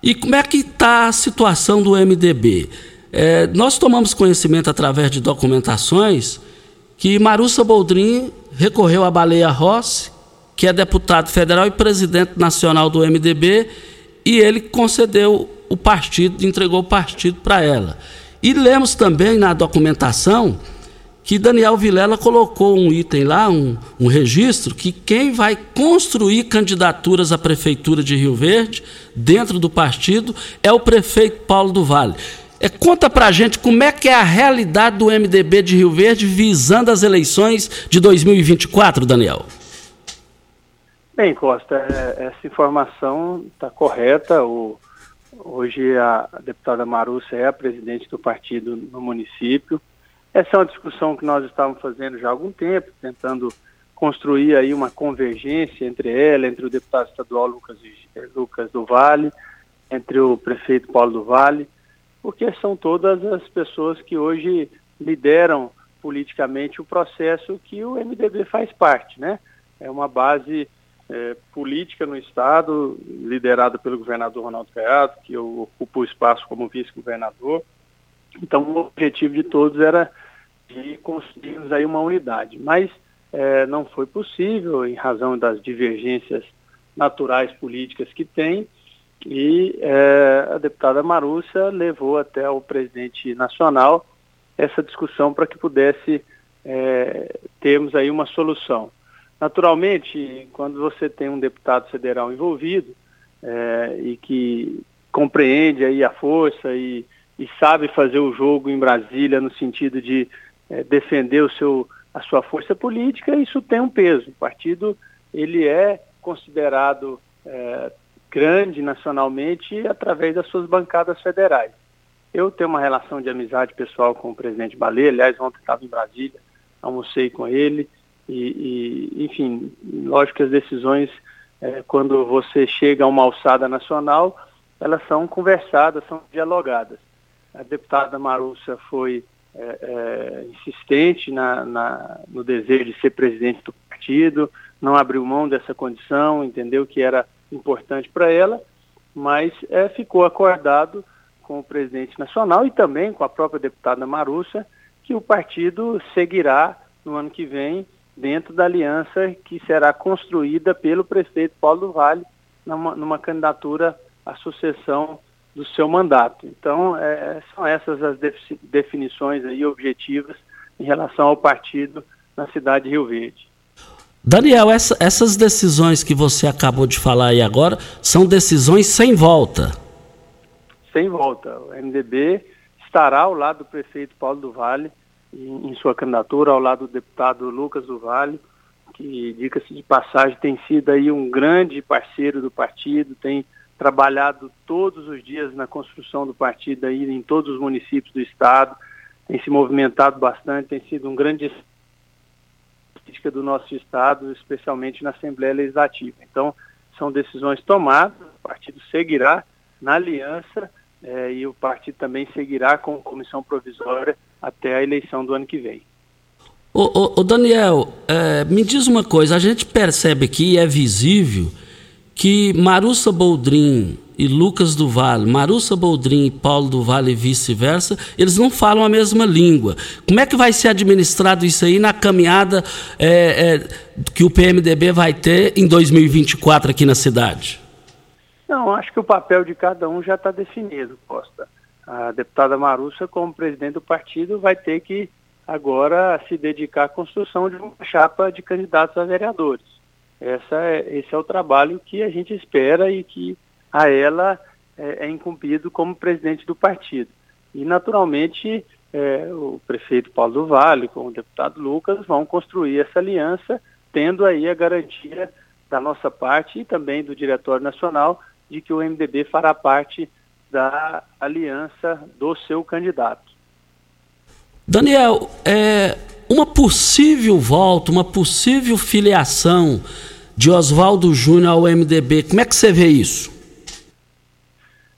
S5: E como é que está a situação do MDB? É, nós tomamos conhecimento através de documentações que Marussa Boldrin recorreu a Baleia Rossi, que é deputado federal e presidente nacional do MDB, e ele concedeu o partido, entregou o partido para ela. E lemos também na documentação que Daniel Vilela colocou um item lá, um, um registro, que quem vai construir candidaturas à Prefeitura de Rio Verde, dentro do partido, é o prefeito Paulo do Vale. É, conta pra gente como é que é a realidade do MDB de Rio Verde visando as eleições de 2024, Daniel.
S20: Bem, Costa, é, essa informação está correta. O, Hoje a deputada Marussa é a presidente do partido no município. Essa é uma discussão que nós estávamos fazendo já há algum tempo, tentando construir aí uma convergência entre ela, entre o deputado estadual Lucas, Lucas do Vale, entre o prefeito Paulo do Vale, porque são todas as pessoas que hoje lideram politicamente o processo que o MDB faz parte, né? É uma base é, política no Estado, liderada pelo governador Ronaldo Caiado, que eu ocupo o espaço como vice-governador. Então, o objetivo de todos era de conseguirmos aí uma unidade, mas é, não foi possível em razão das divergências naturais políticas que tem, e é, a deputada Marúcia levou até o presidente nacional essa discussão para que pudesse é, termos aí uma solução. Naturalmente, quando você tem um deputado federal envolvido é, e que compreende aí a força e, e, sabe fazer o jogo em Brasília no sentido de é, defender o seu, a sua força política, isso tem um peso. O partido ele é considerado é, grande nacionalmente através das suas bancadas federais. Eu tenho uma relação de amizade pessoal com o presidente Baleia, aliás, ontem estava em Brasília, almocei com ele, e, e, enfim, lógico que as decisões, é, quando você chega a uma alçada nacional, elas são conversadas, são dialogadas. A deputada Marúcia foi é, é, insistente na, na, no desejo de ser presidente do partido, não abriu mão dessa condição, entendeu que era importante para ela, mas é, ficou acordado com o presidente nacional e também com a própria deputada Marúcia que o partido seguirá no ano que vem dentro da aliança que será construída pelo prefeito Paulo do Vale numa, numa candidatura à sucessão do seu mandato. Então, é, são essas as definições aí objetivas em relação ao partido na cidade de Rio Verde.
S5: Daniel, essa, essas decisões que você acabou de falar aí agora são decisões sem volta.
S20: Sem volta. O MDB estará ao lado do prefeito Paulo do Vale em, em sua candidatura ao lado do deputado Lucas do Vale, que, diga-se de passagem, tem sido aí um grande parceiro do partido, tem trabalhado todos os dias na construção do partido aí em todos os municípios do estado, tem se movimentado bastante, tem sido um grande política do nosso estado, especialmente na Assembleia Legislativa. Então, são decisões tomadas, o partido seguirá na aliança é, e o partido também seguirá com comissão provisória até a eleição do ano que vem.
S5: Ô, Daniel, é, me diz uma coisa, a gente percebe aqui, é visível, que Marussa Boldrin e Lucas do Vale, Marussa Boldrin e Paulo do Vale e vice-versa, eles não falam a mesma língua. Como é que vai ser administrado isso aí na caminhada é, é, que o PMDB vai ter em 2024 aqui na cidade?
S20: Não, acho que o papel de cada um já está definido, Costa. A deputada Marussa, como presidente do partido, vai ter que agora se dedicar à construção de uma chapa de candidatos a vereadores. Essa é, esse é o trabalho que a gente espera e que a ela é, é incumbido como presidente do partido. E, naturalmente, é, o prefeito Paulo do Vale, com o deputado Lucas, vão construir essa aliança, tendo aí a garantia da nossa parte e também do Diretório Nacional de que o MDB fará parte da aliança do seu candidato.
S5: Daniel, é, uma possível volta, uma possível filiação de Oswaldo Júnior ao MDB, como é que você vê isso?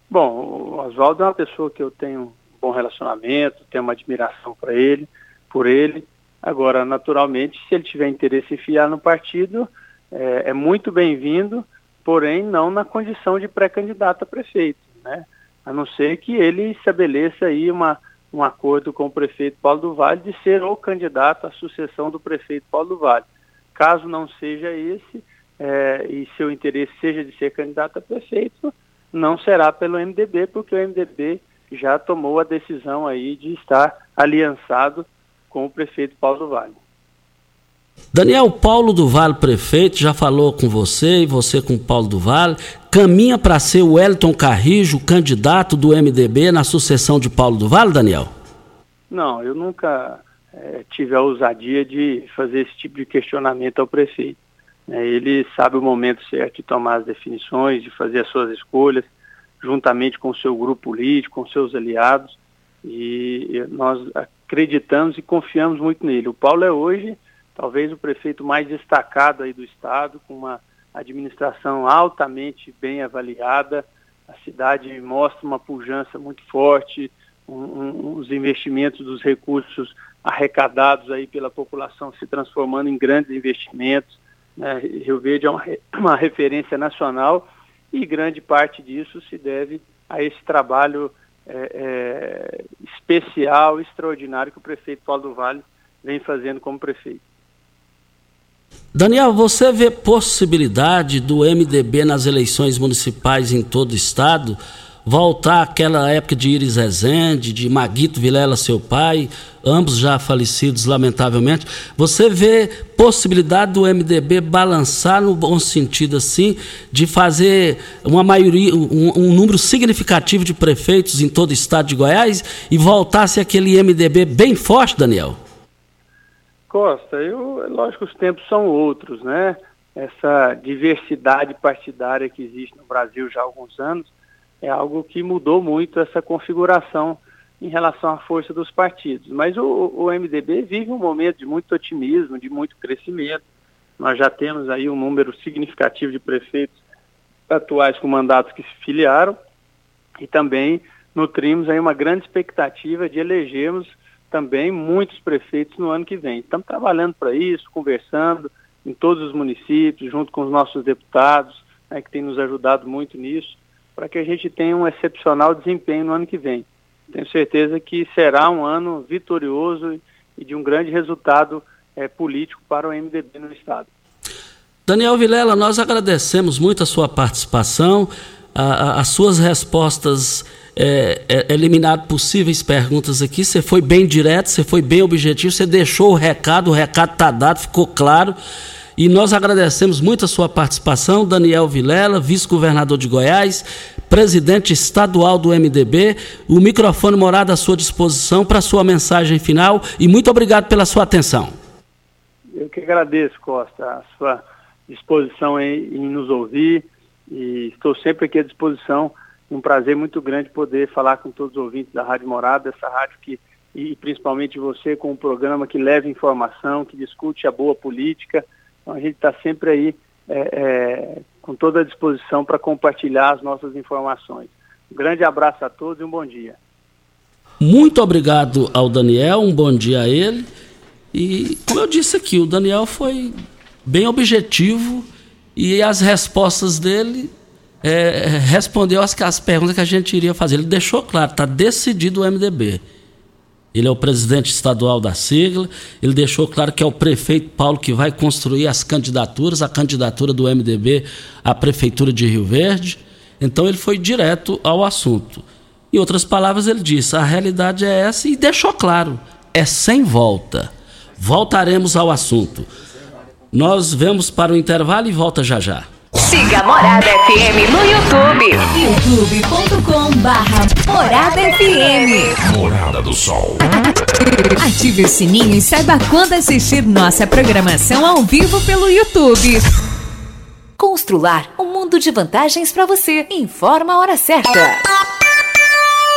S20: Bom, o Oswaldo é uma pessoa que eu tenho um bom relacionamento, tenho uma admiração para ele, por ele. Agora, naturalmente, se ele tiver interesse em fiar no partido, é, é muito bem-vindo, porém não na condição de pré-candidato a prefeito, né? A não ser que ele estabeleça aí uma, um acordo com o prefeito Paulo do Vale de ser o candidato à sucessão do prefeito Paulo do Vale. Caso não seja esse, é, e seu interesse seja de ser candidato a prefeito, não será pelo MDB, porque o MDB já tomou a decisão aí de estar aliançado com o prefeito Paulo do Vale.
S5: Daniel Paulo do Vale, prefeito, já falou com você e você com Paulo do Vale. Caminha para ser o Wellington Carrijo, candidato do MDB na sucessão de Paulo do Vale, Daniel?
S20: Não, eu nunca é, tive a ousadia de fazer esse tipo de questionamento ao prefeito. É, ele sabe o momento certo de tomar as definições, de fazer as suas escolhas, juntamente com o seu grupo político, com seus aliados, e nós acreditamos e confiamos muito nele. O Paulo é hoje talvez o prefeito mais destacado aí do estado, com uma administração altamente bem avaliada. A cidade mostra uma pujança muito forte, um, um, os investimentos dos recursos arrecadados aí pela população se transformando em grandes investimentos. Né? Rio Verde é uma, uma referência nacional e grande parte disso se deve a esse trabalho é, é, especial, extraordinário que o prefeito Paulo do Vale vem fazendo como prefeito.
S5: Daniel, você vê possibilidade do MDB nas eleições municipais em todo o estado voltar àquela época de Iris Rezende, de Maguito Vilela, seu pai, ambos já falecidos lamentavelmente. Você vê possibilidade do MDB balançar no bom sentido assim, de fazer uma maioria, um, um número significativo de prefeitos em todo o estado de Goiás e voltar-se aquele MDB bem forte, Daniel?
S20: Costa, eu, lógico os tempos são outros, né? Essa diversidade partidária que existe no Brasil já há alguns anos é algo que mudou muito essa configuração em relação à força dos partidos. Mas o, o MDB vive um momento de muito otimismo, de muito crescimento. Nós já temos aí um número significativo de prefeitos atuais com mandatos que se filiaram e também nutrimos aí uma grande expectativa de elegermos também muitos prefeitos no ano que vem. Estamos trabalhando para isso, conversando em todos os municípios, junto com os nossos deputados, né, que têm nos ajudado muito nisso, para que a gente tenha um excepcional desempenho no ano que vem. Tenho certeza que será um ano vitorioso e de um grande resultado é, político para o MDB no Estado.
S5: Daniel Vilela, nós agradecemos muito a sua participação, as suas respostas é, é, eliminado possíveis perguntas aqui. Você foi bem direto, você foi bem objetivo, você deixou o recado, o recado está dado, ficou claro. E nós agradecemos muito a sua participação, Daniel Vilela, vice-governador de Goiás, presidente estadual do MDB. O microfone morado à sua disposição para a sua mensagem final e muito obrigado pela sua atenção.
S20: Eu que agradeço, Costa, a sua disposição em, em nos ouvir e estou sempre aqui à disposição um prazer muito grande poder falar com todos os ouvintes da Rádio Morada, essa rádio que, e principalmente você, com um programa que leva informação, que discute a boa política. Então a gente está sempre aí é, é, com toda a disposição para compartilhar as nossas informações. Um grande abraço a todos e um bom dia.
S5: Muito obrigado ao Daniel, um bom dia a ele. E como eu disse aqui, o Daniel foi bem objetivo e as respostas dele é, respondeu as, as perguntas que a gente iria fazer. Ele deixou claro, está decidido o MDB. Ele é o presidente estadual da sigla, ele deixou claro que é o prefeito Paulo que vai construir as candidaturas, a candidatura do MDB à prefeitura de Rio Verde. Então ele foi direto ao assunto. Em outras palavras, ele disse: a realidade é essa e deixou claro, é sem volta. Voltaremos ao assunto. Nós vamos para o intervalo e volta já já.
S15: Siga Morada FM no YouTube. youtube.com barra Morada FM.
S16: Morada do Sol.
S3: Ative o sininho e saiba quando assistir nossa programação ao vivo pelo YouTube.
S15: Constrular um mundo de vantagens para você. Informa a hora certa.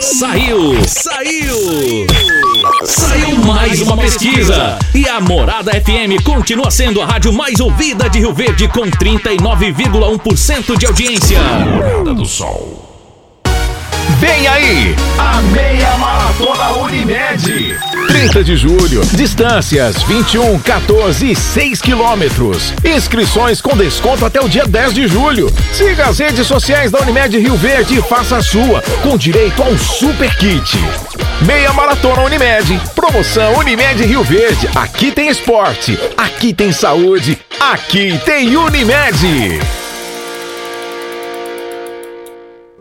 S9: Saiu! Saiu! Saiu mais uma pesquisa! E a Morada FM continua sendo a rádio mais ouvida de Rio Verde com 39,1% de audiência.
S10: Morada do Sol. Vem aí, a meia maratona Unimed. 30 de julho, distâncias 21, 14 e 6 quilômetros. Inscrições com desconto até o dia 10 de julho. Siga as redes sociais da Unimed Rio Verde e faça a sua, com direito a um super kit. Meia Maratona Unimed. Promoção Unimed Rio Verde. Aqui tem esporte, aqui tem saúde, aqui tem Unimed.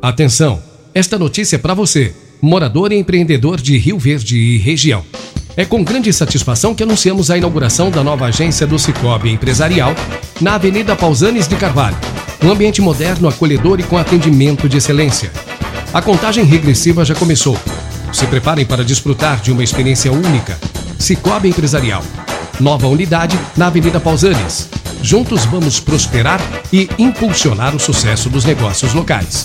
S12: Atenção! Esta notícia é para você, morador e empreendedor de Rio Verde e região. É com grande satisfação que anunciamos a inauguração da nova agência do Cicobi Empresarial na Avenida Pausanes de Carvalho. Um ambiente moderno, acolhedor e com atendimento de excelência. A contagem regressiva já começou. Se preparem para desfrutar de uma experiência única. Cicobi Empresarial. Nova unidade na Avenida Pausanes. Juntos vamos prosperar e impulsionar o sucesso dos negócios locais.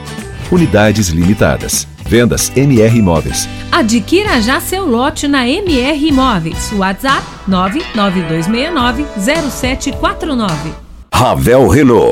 S19: Unidades limitadas. Vendas MR Imóveis.
S3: Adquira já seu lote na MR Imóveis. WhatsApp 992690749.
S16: Ravel Renault.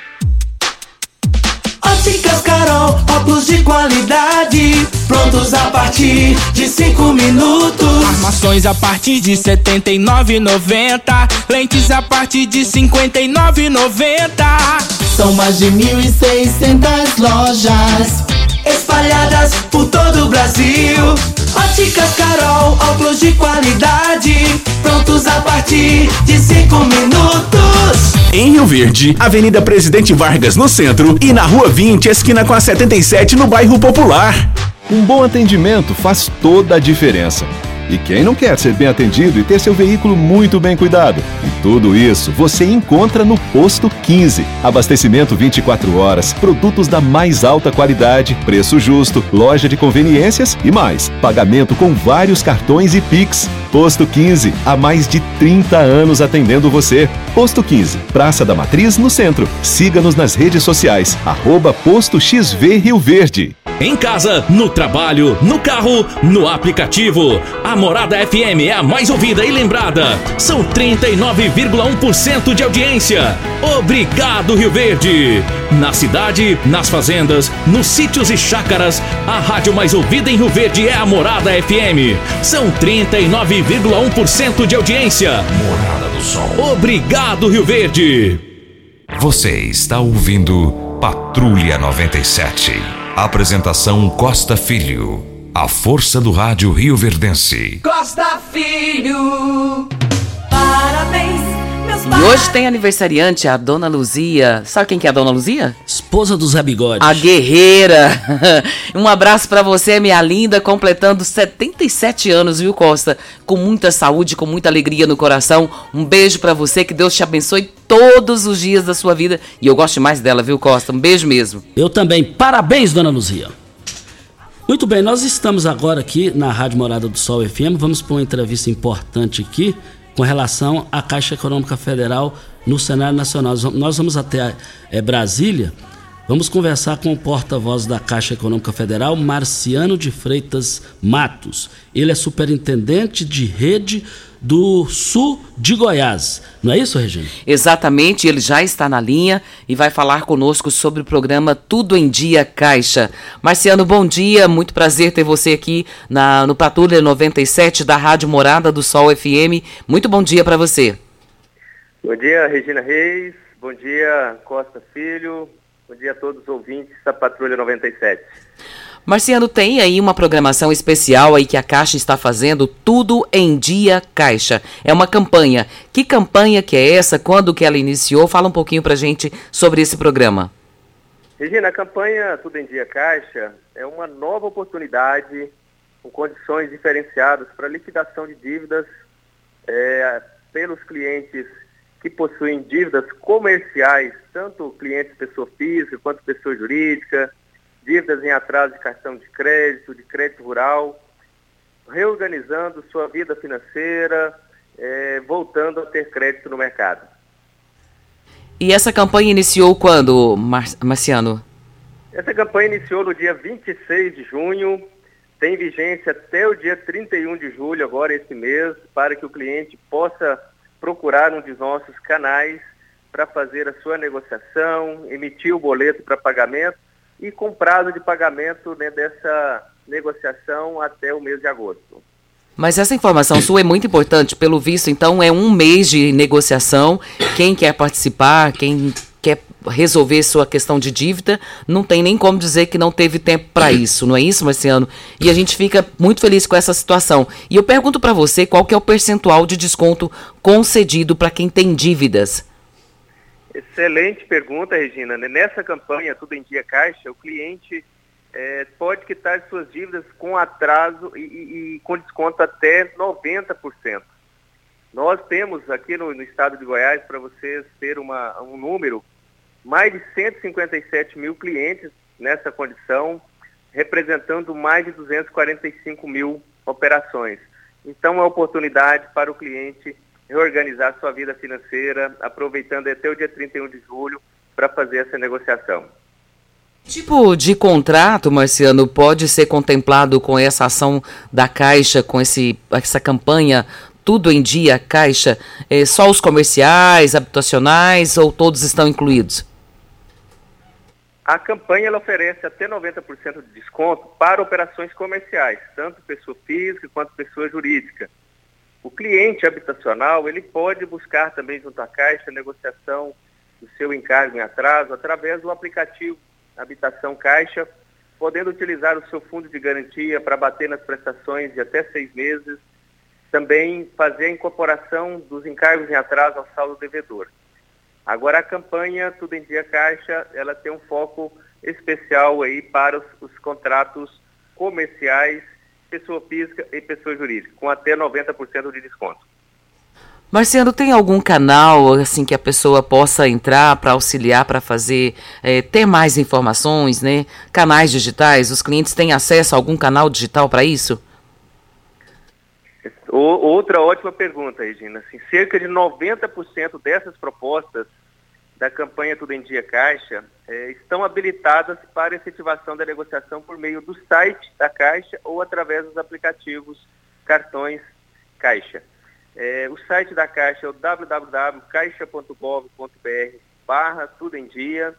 S4: Óculos de qualidade, prontos a partir de 5 minutos.
S21: Armações a partir de R$ 79,90. Lentes a partir de R$ 59,90.
S4: São mais de 1.600 lojas espalhadas por todo o Brasil. Óticas Carol, óculos de qualidade, prontos a partir de 5 minutos.
S22: Em Rio Verde, Avenida Presidente Vargas no centro e na Rua 20, esquina com a 77 no bairro Popular.
S19: Um bom atendimento faz toda a diferença. E quem não quer ser bem atendido e ter seu veículo muito bem cuidado? Tudo isso você encontra no Posto 15. Abastecimento 24 horas, produtos da mais alta qualidade, preço justo, loja de conveniências e mais. Pagamento com vários cartões e Pix. Posto 15, há mais de 30 anos atendendo você. Posto 15, Praça da Matriz, no centro. Siga-nos nas redes sociais, arroba Posto XV Rio Verde.
S9: Em casa, no trabalho, no carro, no aplicativo. A Morada FM é a mais ouvida e lembrada. São 39,1% de audiência. Obrigado, Rio Verde. Na cidade, nas fazendas, nos sítios e chácaras, a rádio mais ouvida em Rio Verde é a Morada FM. São 39,1% de audiência. Morada do Sol. Obrigado, Rio Verde.
S23: Você está ouvindo Patrulha 97. Apresentação Costa Filho. A força do rádio Rio Verdense.
S4: Costa Filho.
S6: E hoje tem aniversariante a Dona Luzia. Sabe quem que é a Dona Luzia?
S5: Esposa do Zé Bigode.
S6: A guerreira. um abraço pra você, minha linda, completando 77 anos, viu, Costa? Com muita saúde, com muita alegria no coração. Um beijo pra você, que Deus te abençoe todos os dias da sua vida. E eu gosto mais dela, viu, Costa? Um beijo mesmo.
S5: Eu também. Parabéns, Dona Luzia. Muito bem, nós estamos agora aqui na Rádio Morada do Sol FM. Vamos para uma entrevista importante aqui com relação à Caixa Econômica Federal no cenário nacional. Nós vamos até é, Brasília. Vamos conversar com o porta-voz da Caixa Econômica Federal, Marciano de Freitas Matos. Ele é superintendente de rede do Sul de Goiás. Não é isso, Regina?
S6: Exatamente, ele já está na linha e vai falar conosco sobre o programa Tudo em Dia Caixa. Marciano, bom dia, muito prazer ter você aqui na, no Patrulha 97 da Rádio Morada do Sol FM. Muito bom dia para você.
S24: Bom dia, Regina Reis. Bom dia, Costa Filho. Bom dia a todos os ouvintes da Patrulha 97.
S6: Marciano, tem aí uma programação especial aí que a Caixa está fazendo, Tudo em Dia Caixa. É uma campanha. Que campanha que é essa? Quando que ela iniciou? Fala um pouquinho pra gente sobre esse programa.
S24: Regina, a campanha Tudo em Dia Caixa é uma nova oportunidade com condições diferenciadas para liquidação de dívidas é, pelos clientes que possuem dívidas comerciais, tanto clientes pessoa física quanto pessoa jurídica, dívidas em atraso de cartão de crédito, de crédito rural, reorganizando sua vida financeira, é, voltando a ter crédito no mercado.
S6: E essa campanha iniciou quando, Mar Marciano?
S24: Essa campanha iniciou no dia 26 de junho, tem vigência até o dia 31 de julho, agora esse mês, para que o cliente possa procurar um dos nossos canais para fazer a sua negociação, emitir o boleto para pagamento e com prazo de pagamento né, dessa negociação até o mês de agosto.
S6: Mas essa informação sua é muito importante, pelo visto, então é um mês de negociação. Quem quer participar, quem resolver sua questão de dívida, não tem nem como dizer que não teve tempo para isso, não é isso, Marciano? E a gente fica muito feliz com essa situação. E eu pergunto para você qual que é o percentual de desconto concedido para quem tem dívidas.
S24: Excelente pergunta, Regina. Nessa campanha Tudo em Dia Caixa, o cliente é, pode quitar suas dívidas com atraso e, e, e, com desconto até 90%. Nós temos aqui no, no estado de Goiás, para vocês ter uma, um número, mais de 157 mil clientes nessa condição, representando mais de 245 mil operações. Então, é oportunidade para o cliente reorganizar sua vida financeira, aproveitando até o dia 31 de julho para fazer essa negociação.
S6: Tipo de contrato, Marciano, pode ser contemplado com essa ação da Caixa, com esse, essa campanha Tudo em Dia Caixa? É só os comerciais, habitacionais ou todos estão incluídos?
S24: A campanha ela oferece até 90% de desconto para operações comerciais, tanto pessoa física quanto pessoa jurídica. O cliente habitacional, ele pode buscar também junto à Caixa a negociação do seu encargo em atraso através do aplicativo Habitação Caixa, podendo utilizar o seu fundo de garantia para bater nas prestações de até seis meses, também fazer a incorporação dos encargos em atraso ao saldo devedor. Agora a campanha Tudo em Dia Caixa, ela tem um foco especial aí para os, os contratos comerciais pessoa física e pessoa jurídica, com até 90% de desconto.
S6: Marciano, tem algum canal assim que a pessoa possa entrar para auxiliar, para fazer, é, ter mais informações, né? Canais digitais, os clientes têm acesso a algum canal digital para isso?
S24: O, outra ótima pergunta, Regina. Assim, cerca de 90% dessas propostas da campanha Tudo em Dia Caixa, é, estão habilitadas para efetivação da negociação por meio do site da Caixa ou através dos aplicativos cartões Caixa. É, o site da Caixa é o www.caixa.gov.br barra tudo em dia.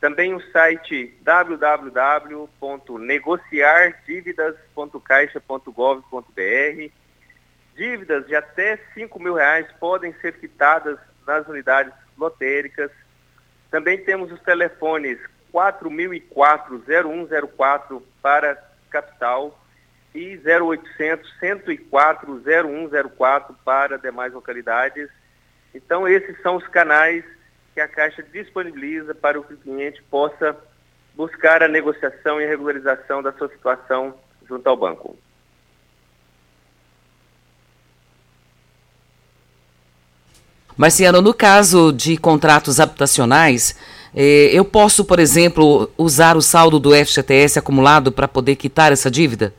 S24: Também o site www.negociardívidas.caixa.gov.br. Dívidas de até 5 mil reais podem ser quitadas nas unidades lotéricas. Também temos os telefones 4004-0104 para capital e 0800 104 0104 para demais localidades. Então, esses são os canais que a Caixa disponibiliza para que o cliente possa buscar a negociação e regularização da sua situação junto ao banco.
S6: Marciano, no caso de contratos habitacionais, eh, eu posso, por exemplo, usar o saldo do FGTS acumulado para poder quitar essa dívida?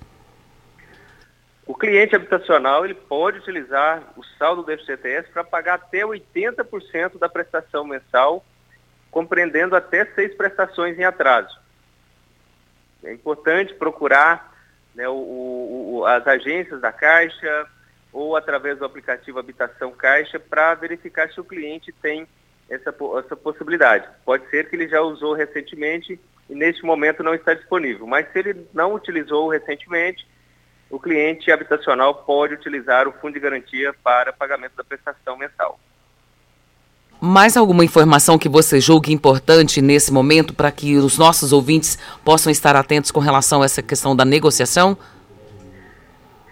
S24: O cliente habitacional ele pode utilizar o saldo do FGTS para pagar até 80% da prestação mensal, compreendendo até seis prestações em atraso. É importante procurar né, o, o, as agências da Caixa ou através do aplicativo Habitação Caixa para verificar se o cliente tem essa, essa possibilidade. Pode ser que ele já usou recentemente e neste momento não está disponível, mas se ele não utilizou recentemente, o cliente habitacional pode utilizar o fundo de garantia para pagamento da prestação mensal.
S6: Mais alguma informação que você julgue importante nesse momento para que os nossos ouvintes possam estar atentos com relação a essa questão da negociação?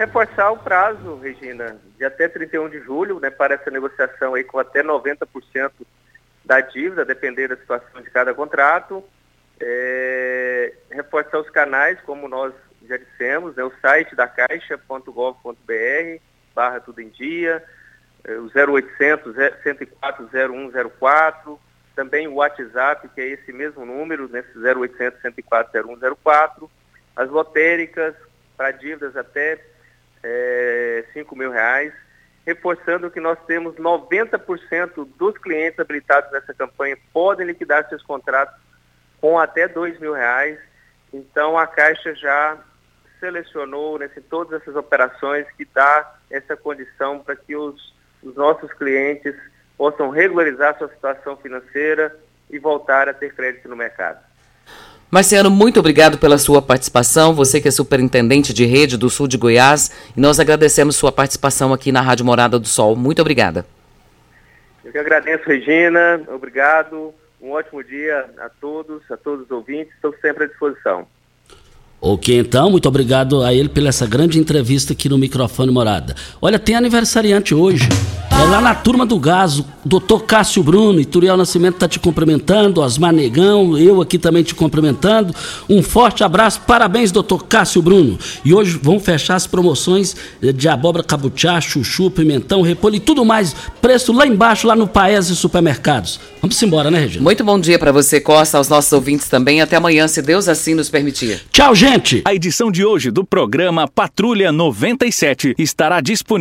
S24: Reforçar o prazo, Regina, de até 31 de julho, né, para essa negociação aí com até 90% da dívida, depender da situação de cada contrato. É, reforçar os canais, como nós já dissemos, né, o site da caixa.gov.br, barra tudo em dia, é, o 0800 104 0104, também o WhatsApp, que é esse mesmo número, nesse 0800 104 0104, as lotéricas para dívidas até é, 5 mil reais, reforçando que nós temos 90% dos clientes habilitados nessa campanha podem liquidar seus contratos com até 2 mil reais. Então a Caixa já selecionou nesse, todas essas operações que dá essa condição para que os, os nossos clientes possam regularizar sua situação financeira e voltar a ter crédito no mercado.
S6: Marciano, muito obrigado pela sua participação. Você que é superintendente de rede do sul de Goiás, e nós agradecemos sua participação aqui na Rádio Morada do Sol. Muito obrigada.
S24: Eu que agradeço, Regina. Obrigado. Um ótimo dia a todos, a todos os ouvintes. Estou sempre à disposição.
S5: Ok, então, muito obrigado a ele pela essa grande entrevista aqui no microfone Morada. Olha, tem aniversariante hoje. É lá na turma do gás, doutor Cássio Bruno, e Turiel Nascimento está te cumprimentando, Osmar Negão, eu aqui também te cumprimentando. Um forte abraço, parabéns, doutor Cássio Bruno. E hoje vão fechar as promoções de abóbora cabutiá, chuchu, pimentão, repolho e tudo mais. Preço lá embaixo, lá no Paese Supermercados. Vamos embora, né, Regina?
S6: Muito bom dia para você, Costa, aos nossos ouvintes também. Até amanhã, se Deus assim nos permitir.
S5: Tchau, gente!
S25: A edição de hoje do programa Patrulha 97 estará disponível